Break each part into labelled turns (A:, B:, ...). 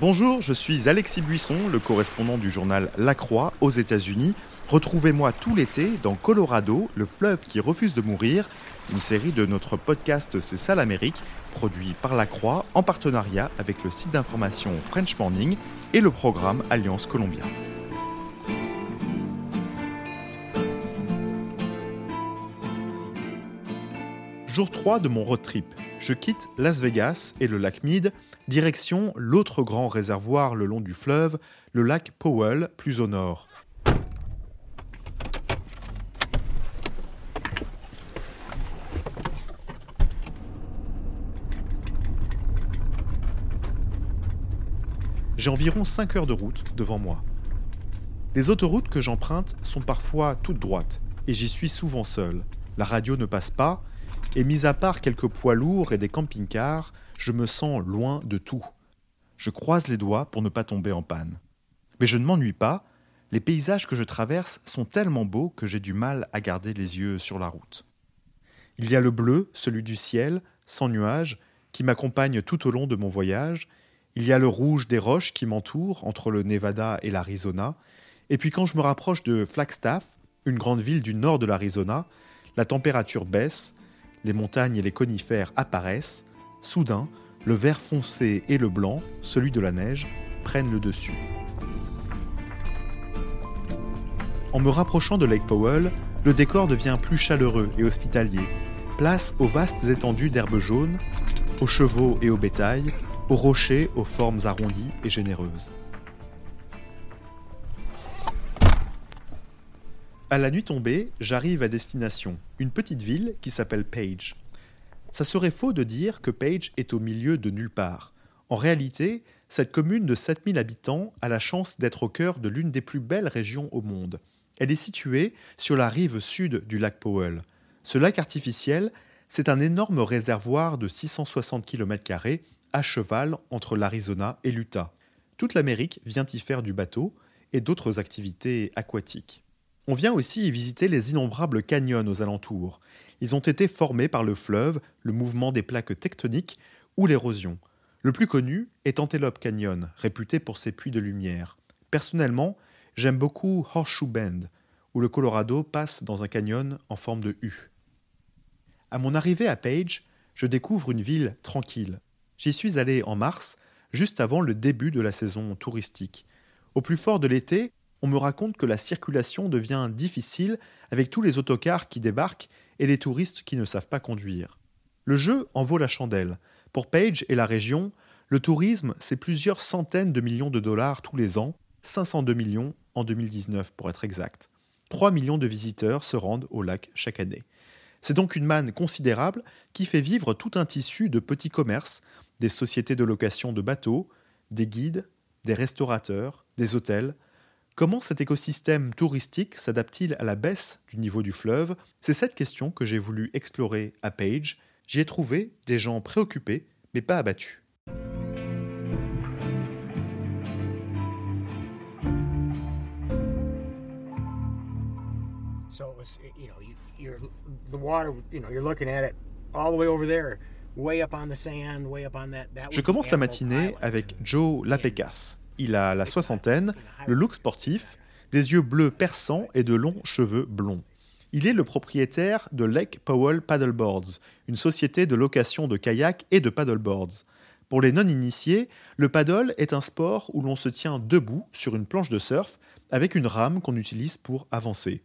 A: Bonjour, je suis Alexis Buisson, le correspondant du journal La Croix aux États-Unis. Retrouvez-moi tout l'été dans Colorado, le fleuve qui refuse de mourir, une série de notre podcast C'est ça l'Amérique, produit par La Croix en partenariat avec le site d'information French Morning et le programme Alliance Colombien. Jour 3 de mon road trip. Je quitte Las Vegas et le lac Mead, direction l'autre grand réservoir le long du fleuve, le lac Powell, plus au nord. J'ai environ 5 heures de route devant moi. Les autoroutes que j'emprunte sont parfois toutes droites, et j'y suis souvent seul. La radio ne passe pas, et mis à part quelques poids lourds et des camping-cars, je me sens loin de tout. Je croise les doigts pour ne pas tomber en panne. Mais je ne m'ennuie pas, les paysages que je traverse sont tellement beaux que j'ai du mal à garder les yeux sur la route. Il y a le bleu, celui du ciel, sans nuages, qui m'accompagne tout au long de mon voyage, il y a le rouge des roches qui m'entourent entre le Nevada et l'Arizona, et puis quand je me rapproche de Flagstaff, une grande ville du nord de l'Arizona, la température baisse, les montagnes et les conifères apparaissent, soudain, le vert foncé et le blanc, celui de la neige, prennent le dessus. En me rapprochant de Lake Powell, le décor devient plus chaleureux et hospitalier. Place aux vastes étendues d'herbes jaunes, aux chevaux et au bétail, aux rochers aux formes arrondies et généreuses. À la nuit tombée, j'arrive à destination, une petite ville qui s'appelle Page. Ça serait faux de dire que Page est au milieu de nulle part. En réalité, cette commune de 7000 habitants a la chance d'être au cœur de l'une des plus belles régions au monde. Elle est située sur la rive sud du lac Powell. Ce lac artificiel, c'est un énorme réservoir de 660 km à cheval entre l'Arizona et l'Utah. Toute l'Amérique vient y faire du bateau et d'autres activités aquatiques. On vient aussi y visiter les innombrables canyons aux alentours. Ils ont été formés par le fleuve, le mouvement des plaques tectoniques ou l'érosion. Le plus connu est Antelope Canyon, réputé pour ses puits de lumière. Personnellement, j'aime beaucoup Horseshoe Bend, où le Colorado passe dans un canyon en forme de U. À mon arrivée à Page, je découvre une ville tranquille. J'y suis allé en mars, juste avant le début de la saison touristique. Au plus fort de l'été, on me raconte que la circulation devient difficile avec tous les autocars qui débarquent et les touristes qui ne savent pas conduire. Le jeu en vaut la chandelle. Pour Page et la région, le tourisme, c'est plusieurs centaines de millions de dollars tous les ans, 502 millions en 2019 pour être exact. 3 millions de visiteurs se rendent au lac chaque année. C'est donc une manne considérable qui fait vivre tout un tissu de petits commerces, des sociétés de location de bateaux, des guides, des restaurateurs, des hôtels, Comment cet écosystème touristique s'adapte-t-il à la baisse du niveau du fleuve? C'est cette question que j'ai voulu explorer à Page. J'y ai trouvé des gens préoccupés, mais pas abattus. Je commence la matinée avec Joe Lapecas, il a la soixantaine, le look sportif, des yeux bleus perçants et de longs cheveux blonds. Il est le propriétaire de Lake Powell Paddleboards, une société de location de kayaks et de paddleboards. Pour les non-initiés, le paddle est un sport où l'on se tient debout sur une planche de surf avec une rame qu'on utilise pour avancer.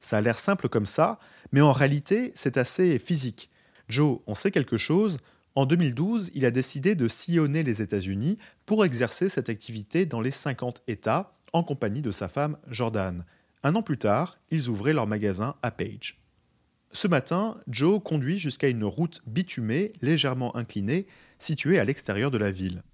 A: Ça a l'air simple comme ça, mais en réalité, c'est assez physique. Joe en sait quelque chose, en 2012, il a décidé de sillonner les États-Unis pour exercer cette activité dans les 50 États en compagnie de sa femme Jordan. Un an plus tard, ils ouvraient leur magasin à Page. Ce matin, Joe conduit jusqu'à une route bitumée légèrement inclinée située à l'extérieur de la ville.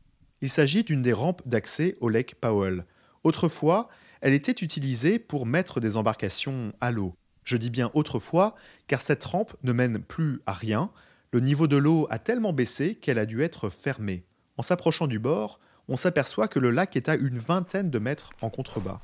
A: Il s'agit d'une des rampes d'accès au Lake Powell. Autrefois, elle était utilisée pour mettre des embarcations à l'eau. Je dis bien autrefois, car cette rampe ne mène plus à rien, le niveau de l'eau a tellement baissé qu'elle a dû être fermée. En s'approchant du bord, on s'aperçoit que le lac est à une vingtaine de mètres en contrebas.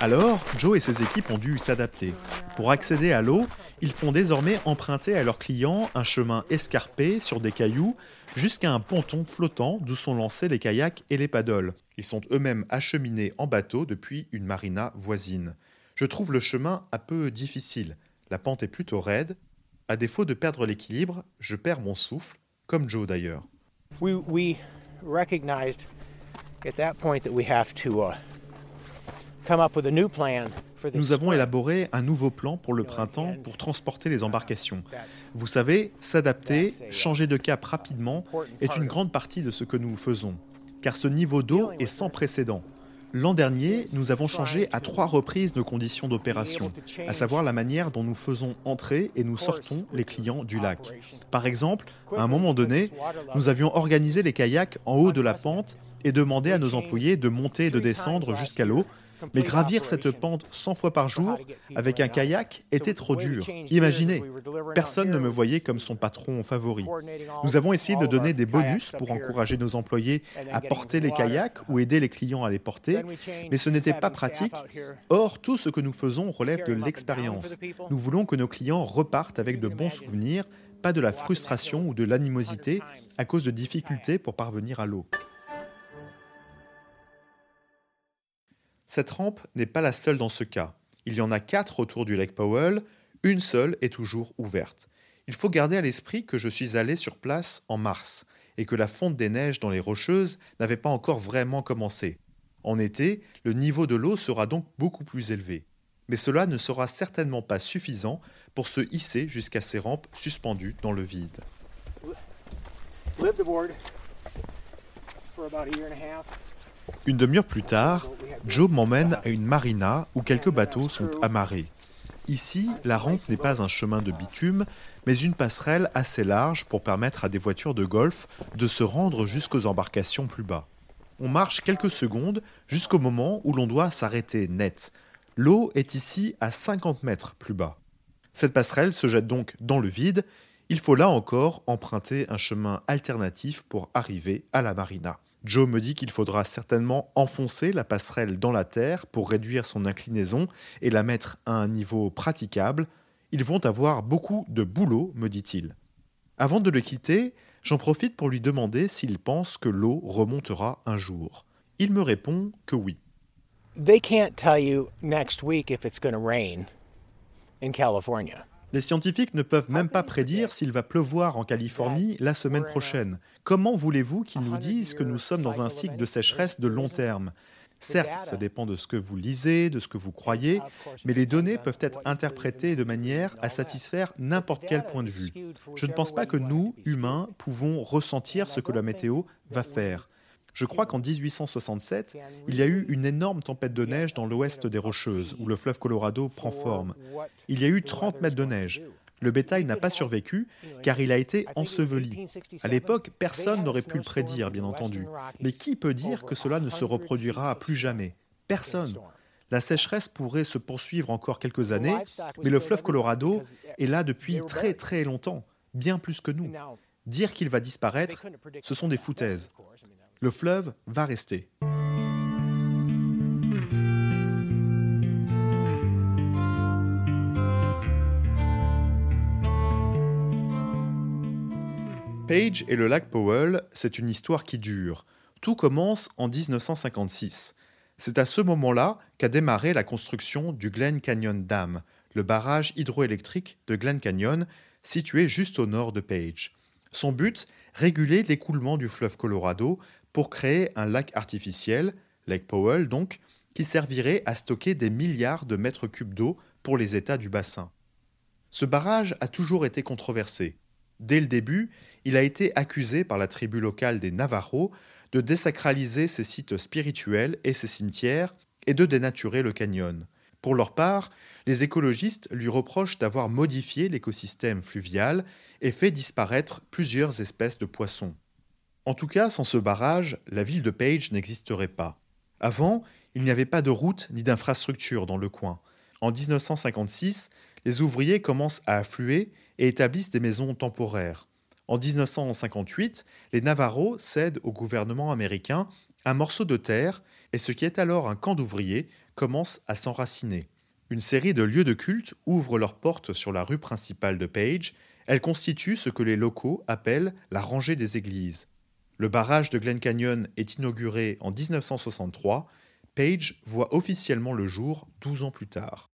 A: Alors, Joe et ses équipes ont dû s'adapter. Pour accéder à l'eau, ils font désormais emprunter à leurs clients un chemin escarpé sur des cailloux jusqu'à un ponton flottant d'où sont lancés les kayaks et les paddles. Ils sont eux-mêmes acheminés en bateau depuis une marina voisine. Je trouve le chemin un peu difficile. La pente est plutôt raide. À défaut de perdre l'équilibre, je perds mon souffle, comme Joe d'ailleurs.
B: We, we recognized at that point that we have to uh, come up with a new plan
A: Nous avons élaboré un nouveau plan pour le printemps pour transporter les embarcations. Vous savez, s'adapter, changer de cap rapidement est une grande partie de ce que nous faisons, car ce niveau d'eau est sans précédent. L'an dernier, nous avons changé à trois reprises nos conditions d'opération, à savoir la manière dont nous faisons entrer et nous sortons les clients du lac. Par exemple, à un moment donné, nous avions organisé les kayaks en haut de la pente et demandé à nos employés de monter et de descendre jusqu'à l'eau, mais gravir cette pente 100 fois par jour avec un kayak était trop dur. Imaginez, personne ne me voyait comme son patron favori. Nous avons essayé de donner des bonus pour encourager nos employés à porter les kayaks ou aider les clients à les porter, mais ce n'était pas pratique. Or, tout ce que nous faisons relève de l'expérience. Nous voulons que nos clients repartent avec de bons souvenirs, pas de la frustration ou de l'animosité à cause de difficultés pour parvenir à l'eau. Cette rampe n'est pas la seule dans ce cas. Il y en a quatre autour du Lake Powell, une seule est toujours ouverte. Il faut garder à l'esprit que je suis allé sur place en mars et que la fonte des neiges dans les rocheuses n'avait pas encore vraiment commencé. En été, le niveau de l'eau sera donc beaucoup plus élevé. Mais cela ne sera certainement pas suffisant pour se hisser jusqu'à ces rampes suspendues dans le vide. Une demi-heure plus tard, Joe m'emmène à une marina où quelques bateaux sont amarrés. Ici, la rampe n'est pas un chemin de bitume, mais une passerelle assez large pour permettre à des voitures de golf de se rendre jusqu'aux embarcations plus bas. On marche quelques secondes jusqu'au moment où l'on doit s'arrêter net. L'eau est ici à 50 mètres plus bas. Cette passerelle se jette donc dans le vide. Il faut là encore emprunter un chemin alternatif pour arriver à la marina. Joe me dit qu'il faudra certainement enfoncer la passerelle dans la terre pour réduire son inclinaison et la mettre à un niveau praticable. Ils vont avoir beaucoup de boulot, me dit-il. Avant de le quitter, j'en profite pour lui demander s'il pense que l'eau remontera un jour. Il me répond que oui.
B: They can't tell you next week if it's going to rain in California.
A: Les scientifiques ne peuvent même pas prédire s'il va pleuvoir en Californie la semaine prochaine. Comment voulez-vous qu'ils nous disent que nous sommes dans un cycle de sécheresse de long terme? Certes, ça dépend de ce que vous lisez, de ce que vous croyez, mais les données peuvent être interprétées de manière à satisfaire n'importe quel point de vue. Je ne pense pas que nous, humains, pouvons ressentir ce que la météo va faire. Je crois qu'en 1867, il y a eu une énorme tempête de neige dans l'ouest des Rocheuses, où le fleuve Colorado prend forme. Il y a eu 30 mètres de neige. Le bétail n'a pas survécu car il a été enseveli. À l'époque, personne n'aurait pu le prédire, bien entendu. Mais qui peut dire que cela ne se reproduira plus jamais? Personne. La sécheresse pourrait se poursuivre encore quelques années, mais le fleuve Colorado est là depuis très très longtemps, bien plus que nous. Dire qu'il va disparaître, ce sont des foutaises. Le fleuve va rester. Page et le lac Powell, c'est une histoire qui dure. Tout commence en 1956. C'est à ce moment-là qu'a démarré la construction du Glen Canyon Dam, le barrage hydroélectrique de Glen Canyon, situé juste au nord de Page. Son but, réguler l'écoulement du fleuve Colorado pour créer un lac artificiel, Lake Powell donc, qui servirait à stocker des milliards de mètres cubes d'eau pour les États du bassin. Ce barrage a toujours été controversé. Dès le début, il a été accusé par la tribu locale des Navajos de désacraliser ses sites spirituels et ses cimetières et de dénaturer le canyon. Pour leur part, les écologistes lui reprochent d'avoir modifié l'écosystème fluvial et fait disparaître plusieurs espèces de poissons. En tout cas, sans ce barrage, la ville de Page n'existerait pas. Avant, il n'y avait pas de route ni d'infrastructure dans le coin. En 1956, les ouvriers commencent à affluer et établissent des maisons temporaires. En 1958, les Navarros cèdent au gouvernement américain un morceau de terre et ce qui est alors un camp d'ouvriers commence à s'enraciner. Une série de lieux de culte ouvrent leurs portes sur la rue principale de Page. Elle constitue ce que les locaux appellent la rangée des églises. Le barrage de Glen Canyon est inauguré en 1963. Page voit officiellement le jour 12 ans plus tard.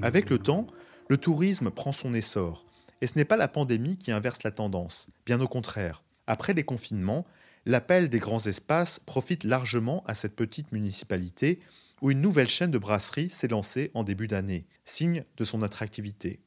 A: Avec le temps, le tourisme prend son essor. Et ce n'est pas la pandémie qui inverse la tendance, bien au contraire. Après les confinements, l'appel des grands espaces profite largement à cette petite municipalité où une nouvelle chaîne de brasseries s'est lancée en début d'année, signe de son attractivité.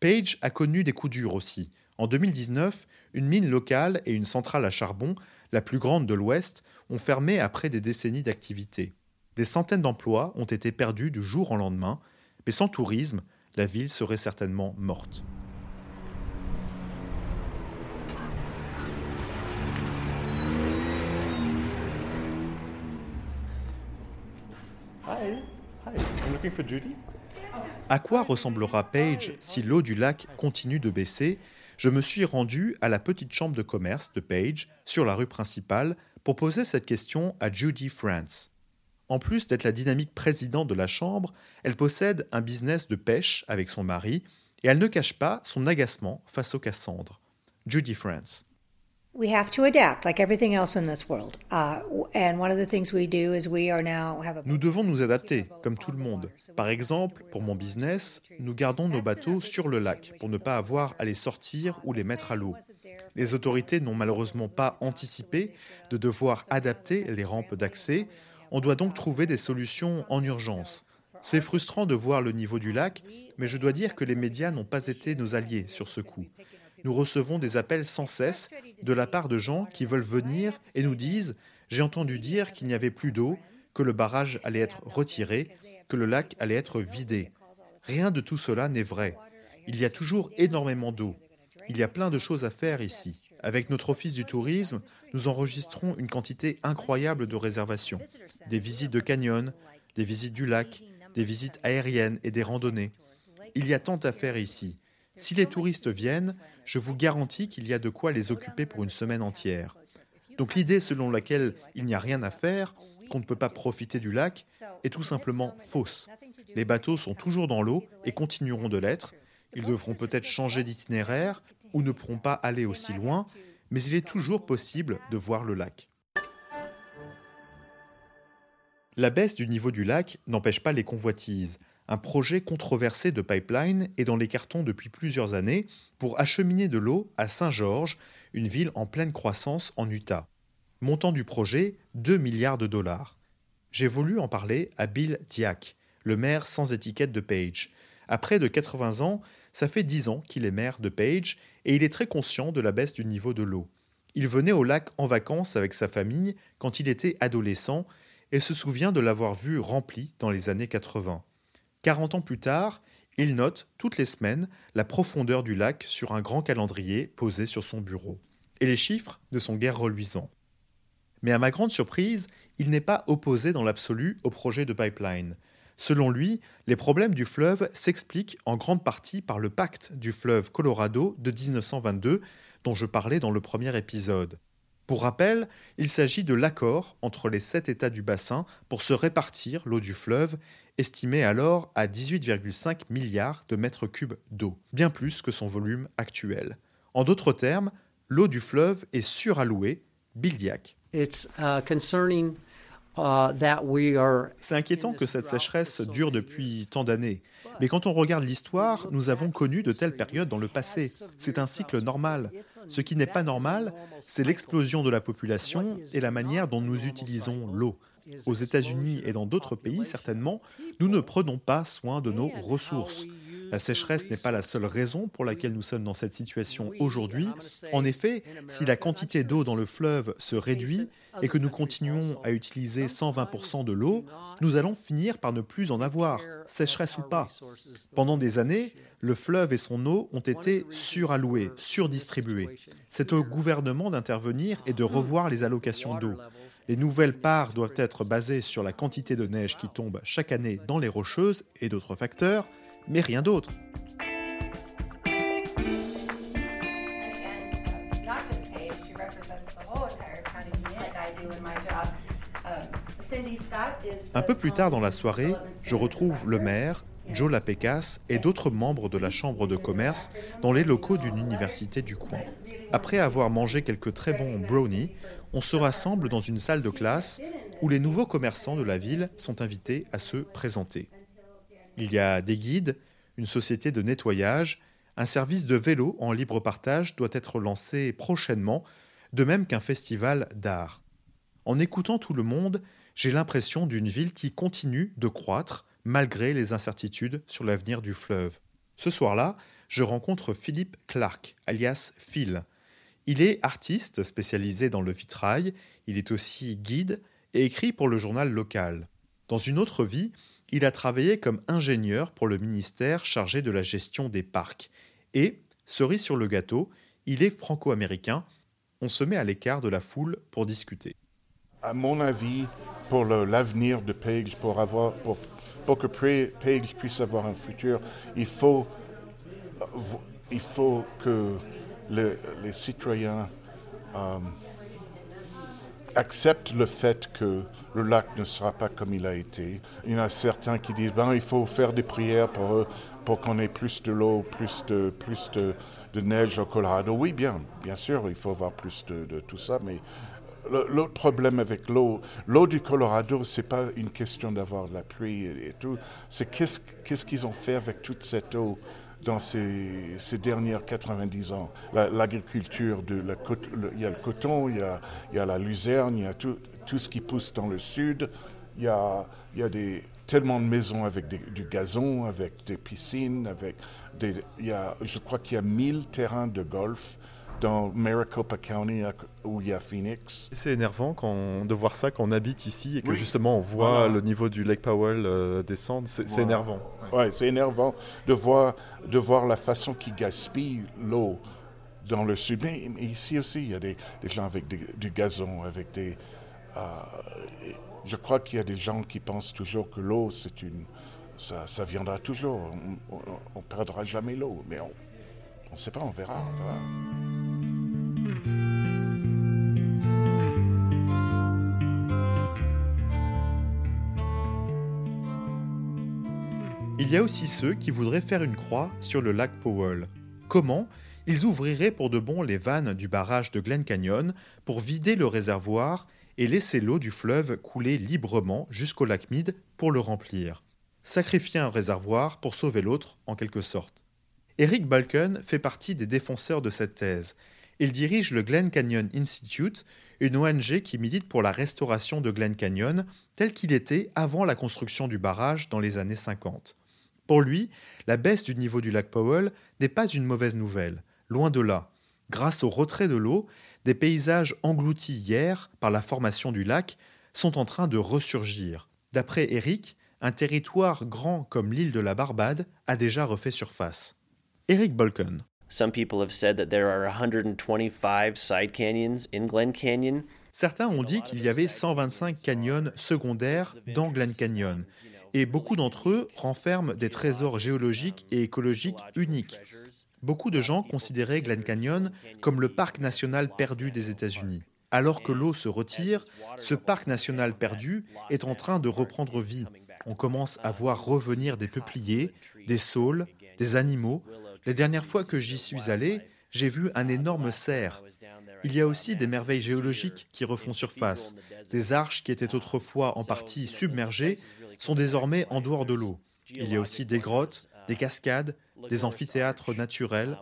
A: Page a connu des coups durs aussi. En 2019, une mine locale et une centrale à charbon, la plus grande de l'Ouest, ont fermé après des décennies d'activité. Des centaines d'emplois ont été perdus du jour au lendemain, mais sans tourisme, la ville serait certainement morte. À quoi ressemblera Page si l'eau du lac continue de baisser? Je me suis rendu à la petite chambre de commerce de Page sur la rue principale pour poser cette question à Judy France. En plus d'être la dynamique présidente de la Chambre, elle possède un business de pêche avec son mari et elle ne cache pas son agacement face aux Cassandres. Judy France. Nous devons nous adapter, comme tout le monde. Par exemple, pour mon business, nous gardons nos bateaux sur le lac pour ne pas avoir à les sortir ou les mettre à l'eau. Les autorités n'ont malheureusement pas anticipé de devoir adapter les rampes d'accès on doit donc trouver des solutions en urgence. C'est frustrant de voir le niveau du lac, mais je dois dire que les médias n'ont pas été nos alliés sur ce coup. Nous recevons des appels sans cesse de la part de gens qui veulent venir et nous disent J'ai entendu dire qu'il n'y avait plus d'eau, que le barrage allait être retiré, que le lac allait être vidé. Rien de tout cela n'est vrai. Il y a toujours énormément d'eau. Il y a plein de choses à faire ici. Avec notre office du tourisme, nous enregistrons une quantité incroyable de réservations. Des visites de canyon, des visites du lac, des visites aériennes et des randonnées. Il y a tant à faire ici. Si les touristes viennent, je vous garantis qu'il y a de quoi les occuper pour une semaine entière. Donc l'idée selon laquelle il n'y a rien à faire, qu'on ne peut pas profiter du lac, est tout simplement fausse. Les bateaux sont toujours dans l'eau et continueront de l'être. Ils devront peut-être changer d'itinéraire, ou ne pourront pas aller aussi loin, mais il est toujours possible de voir le lac. La baisse du niveau du lac n'empêche pas les convoitises. Un projet controversé de pipeline est dans les cartons depuis plusieurs années pour acheminer de l'eau à Saint-Georges, une ville en pleine croissance en Utah. Montant du projet 2 milliards de dollars. J'ai voulu en parler à Bill Diak, le maire sans étiquette de Page. À près de 80 ans, ça fait 10 ans qu'il est maire de Page et il est très conscient de la baisse du niveau de l'eau. Il venait au lac en vacances avec sa famille quand il était adolescent et se souvient de l'avoir vu rempli dans les années 80. 40 ans plus tard, il note toutes les semaines la profondeur du lac sur un grand calendrier posé sur son bureau. Et les chiffres ne sont guère reluisants. Mais à ma grande surprise, il n'est pas opposé dans l'absolu au projet de pipeline. Selon lui, les problèmes du fleuve s'expliquent en grande partie par le pacte du fleuve Colorado de 1922 dont je parlais dans le premier épisode. Pour rappel, il s'agit de l'accord entre les sept États du bassin pour se répartir l'eau du fleuve, estimée alors à 18,5 milliards de mètres cubes d'eau, bien plus que son volume actuel. En d'autres termes, l'eau du fleuve est surallouée, bildiac. It's, uh, concerning Uh, C'est inquiétant que cette sécheresse dure depuis tant d'années. Mais quand on regarde l'histoire, nous avons connu de telles périodes dans le passé. C'est un cycle normal. Ce qui n'est pas normal, c'est l'explosion de la population et la manière dont nous utilisons l'eau. Aux États-Unis et dans d'autres pays, certainement, nous ne prenons pas soin de nos ressources. La sécheresse n'est pas la seule raison pour laquelle nous sommes dans cette situation aujourd'hui. En effet, si la quantité d'eau dans le fleuve se réduit et que nous continuons à utiliser 120% de l'eau, nous allons finir par ne plus en avoir, sécheresse ou pas. Pendant des années, le fleuve et son eau ont été suralloués, surdistribués. C'est au gouvernement d'intervenir et de revoir les allocations d'eau. Les nouvelles parts doivent être basées sur la quantité de neige qui tombe chaque année dans les rocheuses et d'autres facteurs, mais rien d'autre. Un peu plus tard dans la soirée, je retrouve le maire, Joe Lapecas, et d'autres membres de la Chambre de commerce dans les locaux d'une université du coin. Après avoir mangé quelques très bons brownies, on se rassemble dans une salle de classe où les nouveaux commerçants de la ville sont invités à se présenter. Il y a des guides, une société de nettoyage, un service de vélo en libre partage doit être lancé prochainement, de même qu'un festival d'art. En écoutant tout le monde, j'ai l'impression d'une ville qui continue de croître malgré les incertitudes sur l'avenir du fleuve. Ce soir-là, je rencontre Philippe Clark, alias Phil. Il est artiste spécialisé dans le vitrail, il est aussi guide et écrit pour le journal local. Dans une autre vie, il a travaillé comme ingénieur pour le ministère chargé de la gestion des parcs. Et, cerise sur le gâteau, il est franco-américain. On se met à l'écart de la foule pour discuter.
C: À mon avis, pour l'avenir de Page, pour, avoir, que Page puisse avoir un futur, il faut, il faut que les citoyens euh, acceptent le fait que le lac ne sera pas comme il a été. Il y en a certains qui disent ben, il faut faire des prières pour, pour qu'on ait plus de l'eau, plus de, neige au Colorado. Oui, bien, sûr, il faut avoir plus de, tout ça, mais L'autre problème avec l'eau, l'eau du Colorado, c'est pas une question d'avoir de la pluie et, tout, c'est qu'est-ce qu'ils ont fait avec toute cette eau? Dans ces, dernières 90 ans. L'agriculture, il y a le coton, il y a, la luzerne, il y a tout, tout, ce qui pousse dans le sud. Il y a, il y a des, tellement de maisons avec du gazon, avec des piscines, avec des, il y a, je crois qu'il y a 1000 terrains de golf dans Maricopa County où il y a Phoenix.
A: C'est énervant quand, de voir ça quand on habite ici et que justement on voit le niveau du Lake Powell euh, descendre. C'est énervant.
C: Ouais, c'est énervant de voir, de voir la façon qu'ils gaspillent l'eau dans le sud. Mais, ici aussi, il y a des, des gens avec du gazon, avec des. Euh, je crois qu'il y a des gens qui pensent toujours que l'eau, c'est une. Ça, ça, viendra toujours. On ne perdra jamais l'eau. Mais on ne sait pas, on verra. On verra.
A: Il y a aussi ceux qui voudraient faire une croix sur le lac Powell. Comment Ils ouvriraient pour de bon les vannes du barrage de Glen Canyon pour vider le réservoir et laisser l'eau du fleuve couler librement jusqu'au lac Mead pour le remplir. Sacrifier un réservoir pour sauver l'autre, en quelque sorte. Eric Balken fait partie des défenseurs de cette thèse. Il dirige le Glen Canyon Institute, une ONG qui milite pour la restauration de Glen Canyon tel qu'il était avant la construction du barrage dans les années 50. Pour lui, la baisse du niveau du lac Powell n'est pas une mauvaise nouvelle, loin de là. Grâce au retrait de l'eau, des paysages engloutis hier par la formation du lac sont en train de ressurgir. D'après Eric, un territoire grand comme l'île de la Barbade a déjà refait surface. Eric Bolken. Certains ont dit qu'il y avait 125 canyons secondaires dans Glen Canyon, et beaucoup d'entre eux renferment des trésors géologiques et écologiques uniques. Beaucoup de gens considéraient Glen Canyon comme le parc national perdu des États-Unis. Alors que l'eau se retire, ce parc national perdu est en train de reprendre vie. On commence à voir revenir des peupliers, des saules, des animaux. Les dernières fois que j'y suis allé, j'ai vu un énorme cerf. Il y a aussi des merveilles géologiques qui refont surface. Des arches qui étaient autrefois en partie submergées sont désormais en dehors de l'eau. Il y a aussi des grottes, des cascades, des amphithéâtres naturels.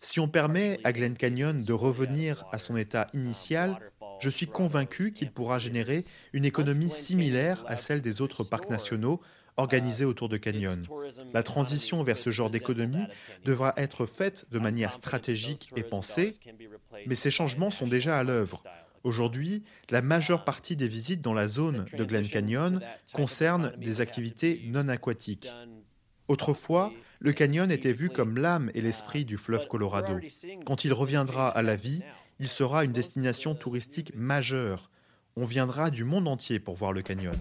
A: Si on permet à Glen Canyon de revenir à son état initial, je suis convaincu qu'il pourra générer une économie similaire à celle des autres parcs nationaux organisés autour de Canyon. La transition vers ce genre d'économie devra être faite de manière stratégique et pensée, mais ces changements sont déjà à l'œuvre. Aujourd'hui, la majeure partie des visites dans la zone de Glen Canyon concernent des activités non aquatiques. Autrefois, le canyon était vu comme l'âme et l'esprit du fleuve Colorado. Quand il reviendra à la vie, il sera une destination touristique majeure. On viendra du monde entier pour voir le canyon.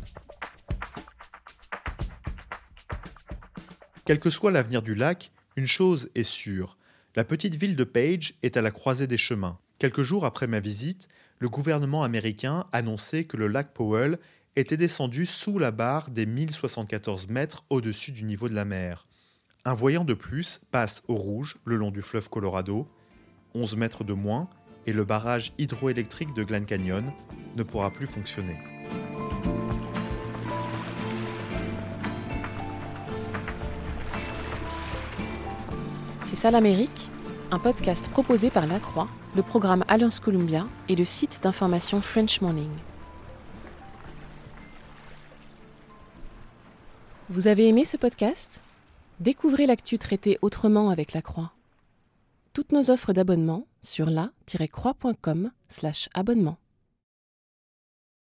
A: Quel que soit l'avenir du lac, une chose est sûre, la petite ville de Page est à la croisée des chemins. Quelques jours après ma visite, le gouvernement américain annonçait que le lac Powell était descendu sous la barre des 1074 mètres au-dessus du niveau de la mer. Un voyant de plus passe au rouge le long du fleuve Colorado, 11 mètres de moins, et le barrage hydroélectrique de Glen Canyon ne pourra plus fonctionner.
D: C'est ça l'Amérique? Un podcast proposé par La Croix, le programme Alliance Columbia et le site d'information French Morning. Vous avez aimé ce podcast? Découvrez l'actu traité autrement avec La Croix. Toutes nos offres d'abonnement sur la-croix.com/abonnement.